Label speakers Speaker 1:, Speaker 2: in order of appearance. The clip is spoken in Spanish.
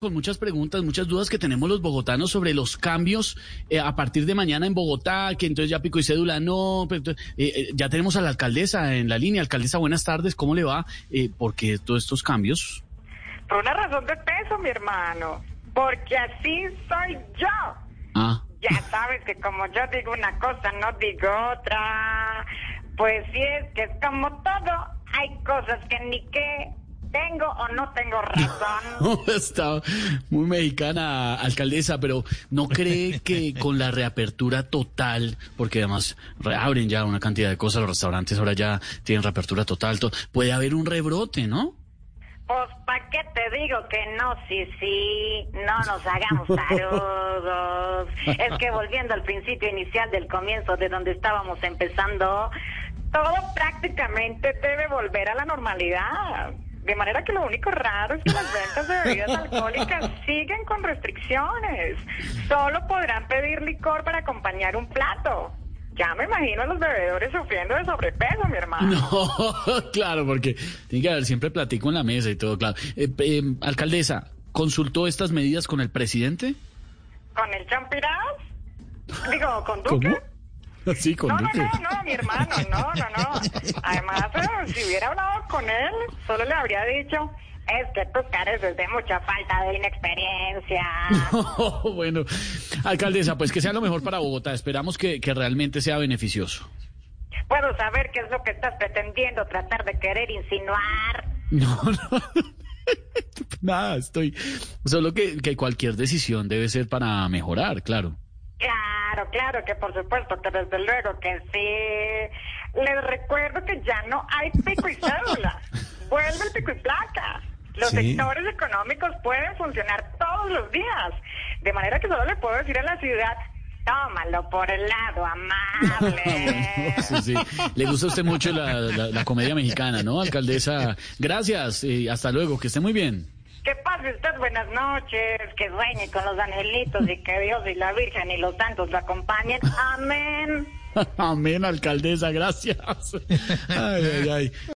Speaker 1: con muchas preguntas, muchas dudas que tenemos los bogotanos sobre los cambios eh, a partir de mañana en Bogotá, que entonces ya pico y cédula no, pero, entonces, eh, eh, ya tenemos a la alcaldesa en la línea. Alcaldesa, buenas tardes, ¿cómo le va? Eh, ¿Por qué todos estos cambios?
Speaker 2: Por una razón de peso, mi hermano. Porque así soy yo.
Speaker 1: Ah,
Speaker 2: Ya sabes que como yo digo una cosa, no digo otra. Pues sí es que es como todo. Hay cosas que ni que tengo o no tengo razón.
Speaker 1: está muy mexicana, alcaldesa, pero ¿no cree que con la reapertura total, porque además reabren ya una cantidad de cosas, los restaurantes ahora ya tienen reapertura total, to- puede haber un rebrote, ¿no?
Speaker 2: Pues, ¿para qué te digo que no? Sí, sí, no nos hagamos tarudos. Es que volviendo al principio inicial del comienzo, de donde estábamos empezando, todo prácticamente debe volver a la normalidad. De manera que lo único raro es que las ventas de bebidas alcohólicas siguen con restricciones. Solo podrán pedir licor para acompañar un plato. Ya me imagino a los bebedores sufriendo de sobrepeso, mi hermano.
Speaker 1: No, claro, porque tiene que haber siempre platico en la mesa y todo, claro. Eh, eh, alcaldesa, ¿consultó estas medidas con el presidente?
Speaker 2: ¿Con el champirás? Digo, ¿con Duque?
Speaker 1: Sí, con
Speaker 2: No, no,
Speaker 1: Duque.
Speaker 2: no, no, mi hermano, no, no, no. Además, eh, si hubiera hablado con él, solo le habría dicho, es que tú careces de mucha falta de inexperiencia.
Speaker 1: bueno, alcaldesa, pues que sea lo mejor para Bogotá. Esperamos que, que realmente sea beneficioso.
Speaker 2: Puedo saber qué es lo que estás pretendiendo tratar de querer insinuar.
Speaker 1: No, no. Nada, estoy. Solo que, que cualquier decisión debe ser para mejorar, claro.
Speaker 2: Claro, claro, que por supuesto, que desde luego que sí. Les recuerdo que ya no hay pico y cédula. Vuelve el pico y placa. Los
Speaker 1: Sí.
Speaker 2: sectores económicos pueden funcionar todos los días. De manera que solo le puedo decir a la ciudad, tómalo por el lado amable.
Speaker 1: Sí, sí. Le gusta a usted mucho la, la- la comedia mexicana, ¿no, alcaldesa? Gracias y hasta luego, que esté muy bien.
Speaker 2: Que pase usted buenas noches, que sueñe con los angelitos y que Dios y la Virgen y los santos lo acompañen. Amén.
Speaker 1: Amén, alcaldesa, gracias. Ay, ay, ay.